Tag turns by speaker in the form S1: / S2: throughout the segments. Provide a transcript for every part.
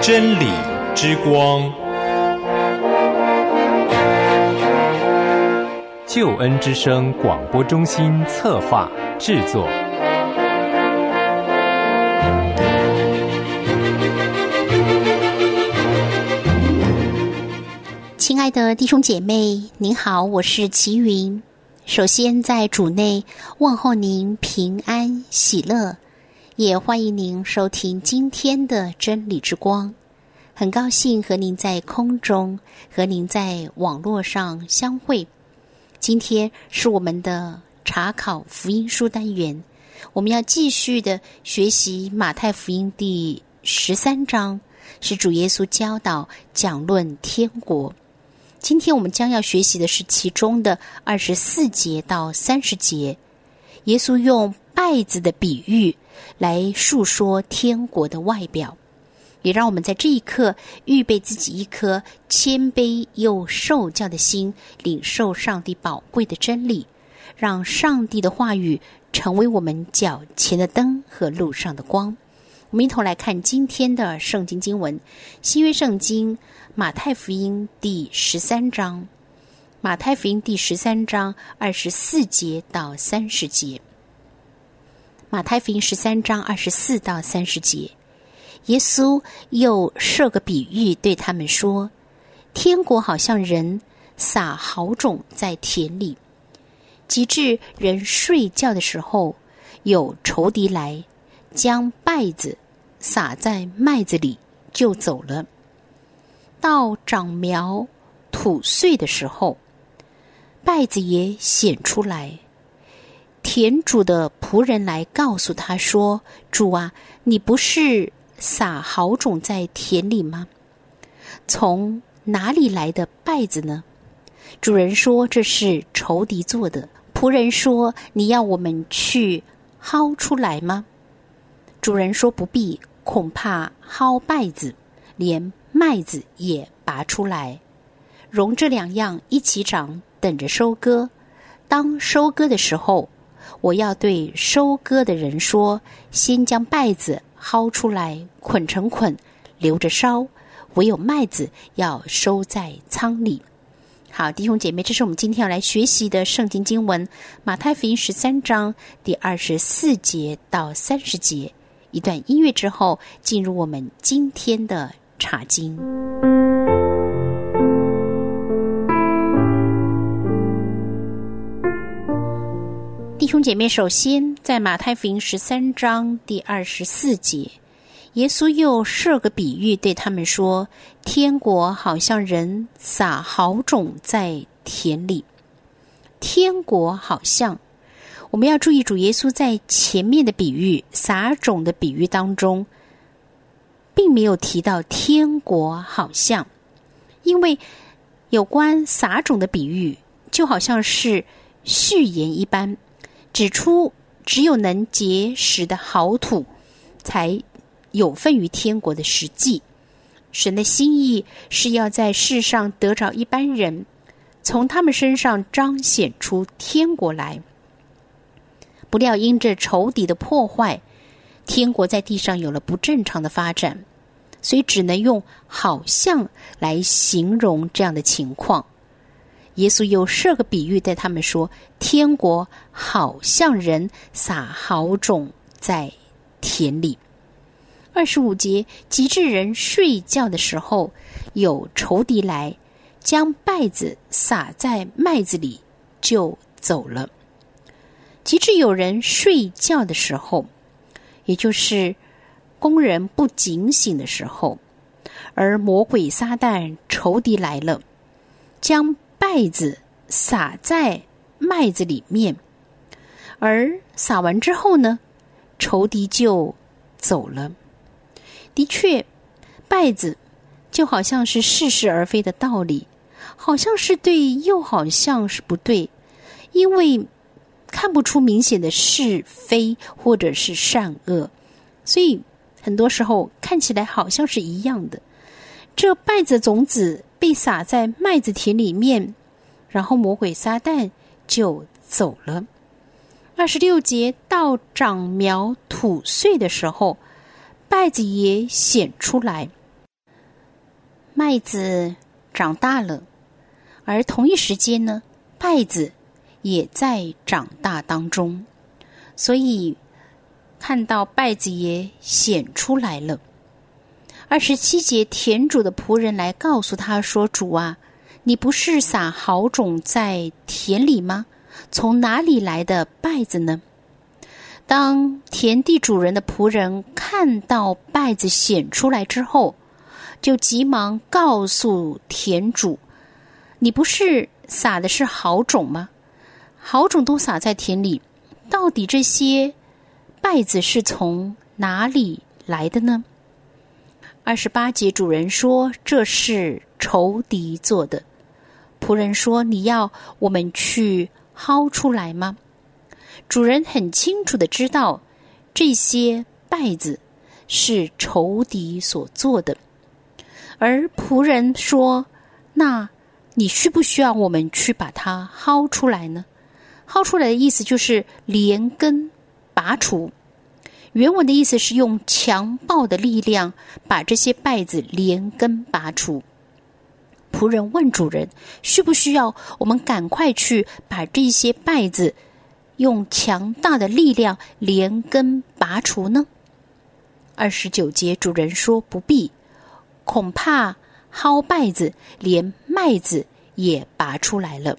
S1: 真理之光，救恩之声广播中心策划制作。
S2: 亲爱的弟兄姐妹，您好，我是齐云。首先在主内问候您平安喜乐。也欢迎您收听今天的真理之光，很高兴和您在空中和您在网络上相会。今天是我们的查考福音书单元，我们要继续的学习马太福音第十三章，是主耶稣教导讲论天国。今天我们将要学习的是其中的二十四节到三十节，耶稣用稗子的比喻。来述说天国的外表，也让我们在这一刻预备自己一颗谦卑又受教的心，领受上帝宝贵的真理，让上帝的话语成为我们脚前的灯和路上的光。我们一同来看今天的圣经经文：新约圣经马太福音第十三章，马太福音第十三章二十四节到三十节。马太福音十三章二十四到三十节，耶稣又设个比喻对他们说：“天国好像人撒好种在田里，及至人睡觉的时候，有仇敌来，将稗子撒在麦子里，就走了。到长苗吐穗的时候，稗子也显出来。”田主的仆人来告诉他说：“主啊，你不是撒好种在田里吗？从哪里来的稗子呢？”主人说：“这是仇敌做的。”仆人说：“你要我们去薅出来吗？”主人说：“不必，恐怕薅稗子，连麦子也拔出来，容这两样一起长，等着收割。当收割的时候。”我要对收割的人说：先将稗子薅出来，捆成捆，留着烧；唯有麦子要收在仓里。好，弟兄姐妹，这是我们今天要来学习的圣经经文——马太福音十三章第二十四节到三十节。一段音乐之后，进入我们今天的查经。弟兄姐妹，首先在马太福音十三章第二十四节，耶稣又设个比喻对他们说：“天国好像人撒好种在田里。天国好像，我们要注意主耶稣在前面的比喻撒种的比喻当中，并没有提到天国好像，因为有关撒种的比喻就好像是序言一般。”指出，只有能结实的好土，才有份于天国的实际。神的心意是要在世上得着一般人，从他们身上彰显出天国来。不料因着仇敌的破坏，天国在地上有了不正常的发展，所以只能用“好像”来形容这样的情况。耶稣又设个比喻，对他们说：“天国好像人撒好种在田里。”二十五节，及至人睡觉的时候，有仇敌来，将稗子撒在麦子里，就走了。及至有人睡觉的时候，也就是工人不警醒的时候，而魔鬼撒旦仇敌来了，将。稗子撒在麦子里面，而撒完之后呢，仇敌就走了。的确，稗子就好像是似是而非的道理，好像是对，又好像是不对，因为看不出明显的是非或者是善恶，所以很多时候看起来好像是一样的。这稗子种子被撒在麦子田里面，然后魔鬼撒旦就走了。二十六节到长苗吐穗的时候，稗子也显出来，麦子长大了，而同一时间呢，稗子也在长大当中，所以看到稗子也显出来了。二十七节，田主的仆人来告诉他说：“主啊，你不是撒好种在田里吗？从哪里来的稗子呢？”当田地主人的仆人看到稗子显出来之后，就急忙告诉田主：“你不是撒的是好种吗？好种都撒在田里，到底这些稗子是从哪里来的呢？”二十八节，主人说：“这是仇敌做的。”仆人说：“你要我们去薅出来吗？”主人很清楚的知道，这些稗子是仇敌所做的。而仆人说：“那你需不需要我们去把它薅出来呢？”薅出来的意思就是连根拔除。原文的意思是用强暴的力量把这些败子连根拔除。仆人问主人：“需不需要我们赶快去把这些败子用强大的力量连根拔除呢？”二十九节，主人说：“不必，恐怕薅稗子连麦子也拔出来了。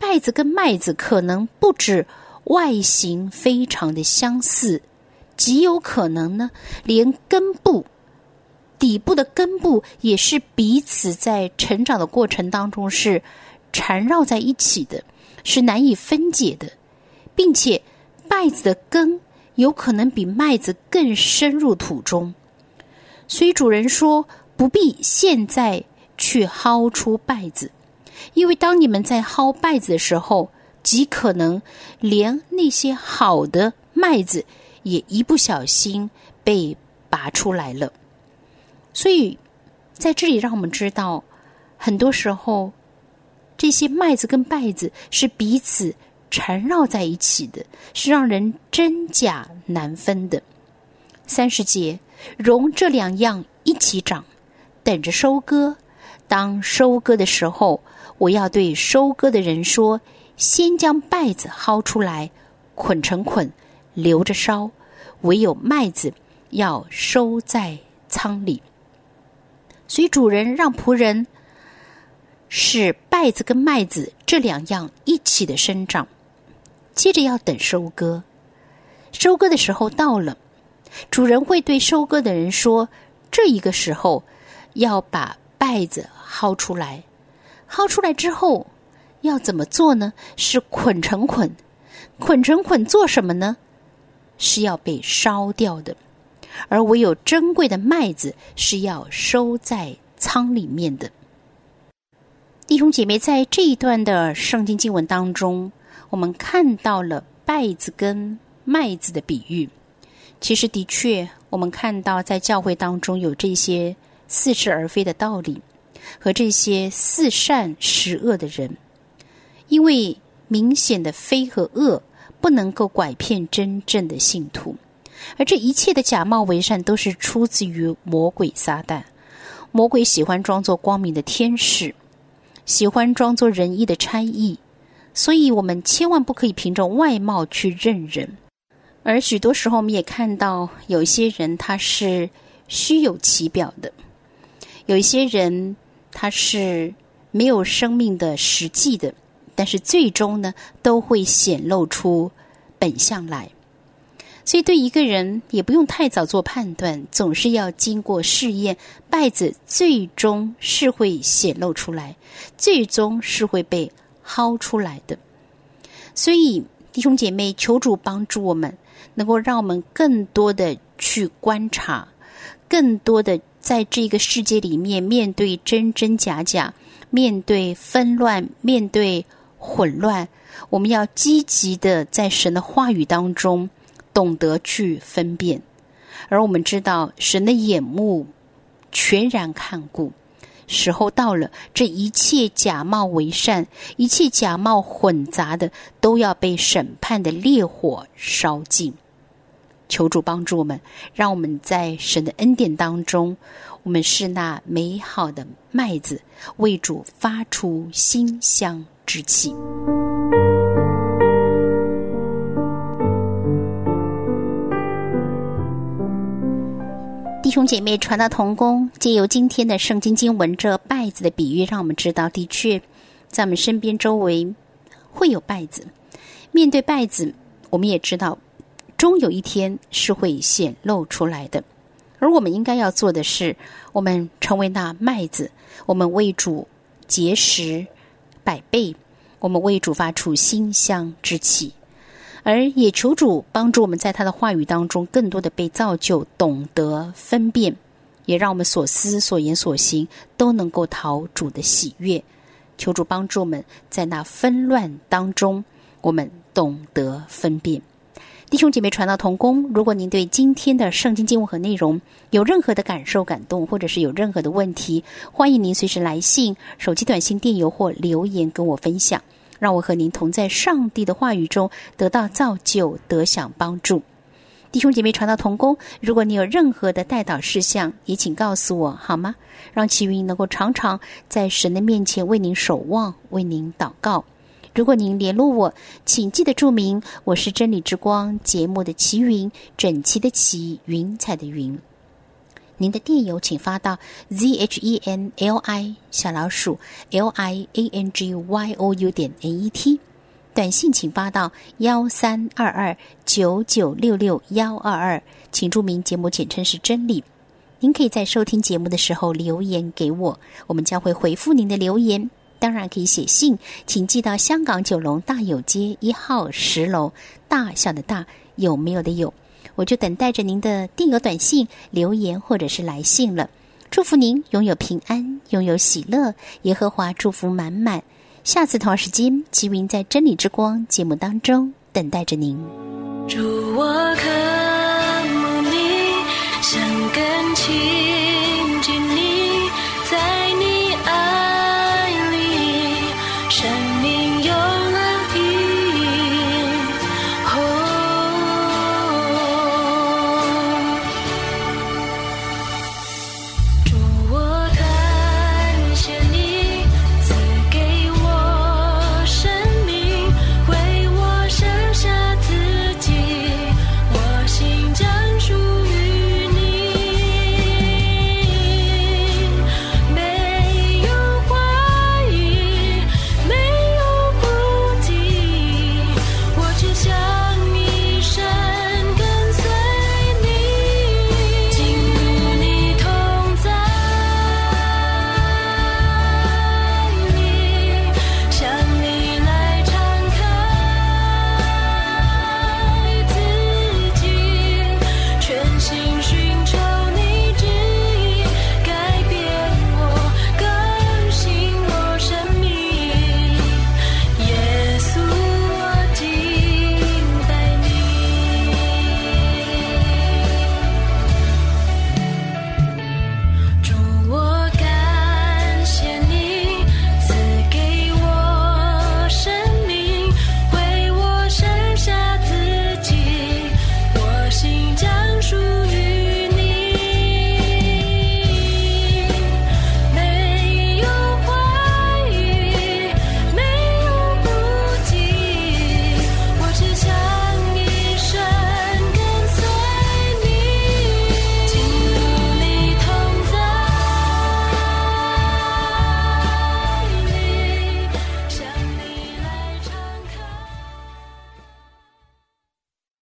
S2: 稗子跟麦子可能不止。”外形非常的相似，极有可能呢，连根部底部的根部也是彼此在成长的过程当中是缠绕在一起的，是难以分解的，并且稗子的根有可能比麦子更深入土中，所以主人说不必现在去薅出稗子，因为当你们在薅麦子的时候。极可能连那些好的麦子也一不小心被拔出来了，所以在这里让我们知道，很多时候这些麦子跟麦子是彼此缠绕在一起的，是让人真假难分的。三十节，容这两样一起长，等着收割。当收割的时候，我要对收割的人说。先将稗子薅出来，捆成捆，留着烧；唯有麦子要收在仓里。所以主人让仆人使稗子跟麦子这两样一起的生长，接着要等收割。收割的时候到了，主人会对收割的人说：“这一个时候要把稗子薅出来。薅出来之后。”要怎么做呢？是捆成捆，捆成捆做什么呢？是要被烧掉的，而唯有珍贵的麦子是要收在仓里面的。弟兄姐妹，在这一段的圣经经文当中，我们看到了麦子跟麦子的比喻。其实，的确，我们看到在教会当中有这些似是而非的道理，和这些似善实恶的人。因为明显的非和恶不能够拐骗真正的信徒，而这一切的假冒为善都是出自于魔鬼撒旦。魔鬼喜欢装作光明的天使，喜欢装作仁义的差役，所以我们千万不可以凭着外貌去认人。而许多时候，我们也看到有一些人他是虚有其表的，有一些人它是没有生命的实际的。但是最终呢，都会显露出本相来。所以对一个人也不用太早做判断，总是要经过试验。败子最终是会显露出来，最终是会被薅出来的。所以弟兄姐妹，求主帮助我们，能够让我们更多的去观察，更多的在这个世界里面面对真真假假，面对纷乱，面对。混乱，我们要积极的在神的话语当中懂得去分辨，而我们知道神的眼目全然看顾，时候到了，这一切假冒为善、一切假冒混杂的，都要被审判的烈火烧尽。求主帮助我们，让我们在神的恩典当中，我们是那美好的麦子，为主发出馨香之气。弟兄姐妹，传道同工，借由今天的圣经经文这麦子的比喻，让我们知道，的确，在我们身边周围会有麦子。面对麦子，我们也知道，终有一天是会显露出来的。而我们应该要做的是，我们成为那麦子，我们为主结实百倍，我们为主发出馨香之气。而也求主帮助我们在他的话语当中，更多的被造就，懂得分辨，也让我们所思所言所行都能够讨主的喜悦。求主帮助我们在那纷乱当中，我们懂得分辨。弟兄姐妹，传道同工，如果您对今天的圣经经文和内容有任何的感受、感动，或者是有任何的问题，欢迎您随时来信、手机短信、电邮或留言跟我分享。让我和您同在上帝的话语中得到造就，得享帮助。弟兄姐妹，传道同工，如果你有任何的代祷事项，也请告诉我好吗？让齐云能够常常在神的面前为您守望，为您祷告。如果您联络我，请记得注明我是真理之光节目的齐云，整齐的齐，云彩的云。您的电邮请发到 z h e n l i 小老鼠 l i a n g y o u 点 n e t，短信请发到幺三二二九九六六幺二二，请注明节目简称是真理。您可以在收听节目的时候留言给我，我们将会回复您的留言。当然可以写信，请寄到香港九龙大有街一号十楼，大小的大有没有的有。我就等待着您的电邮、短信、留言或者是来信了。祝福您拥有平安，拥有喜乐，耶和华祝福满满。下次同时间，吉云在真理之光节目当中等待着您。
S3: 祝我渴慕你，想更亲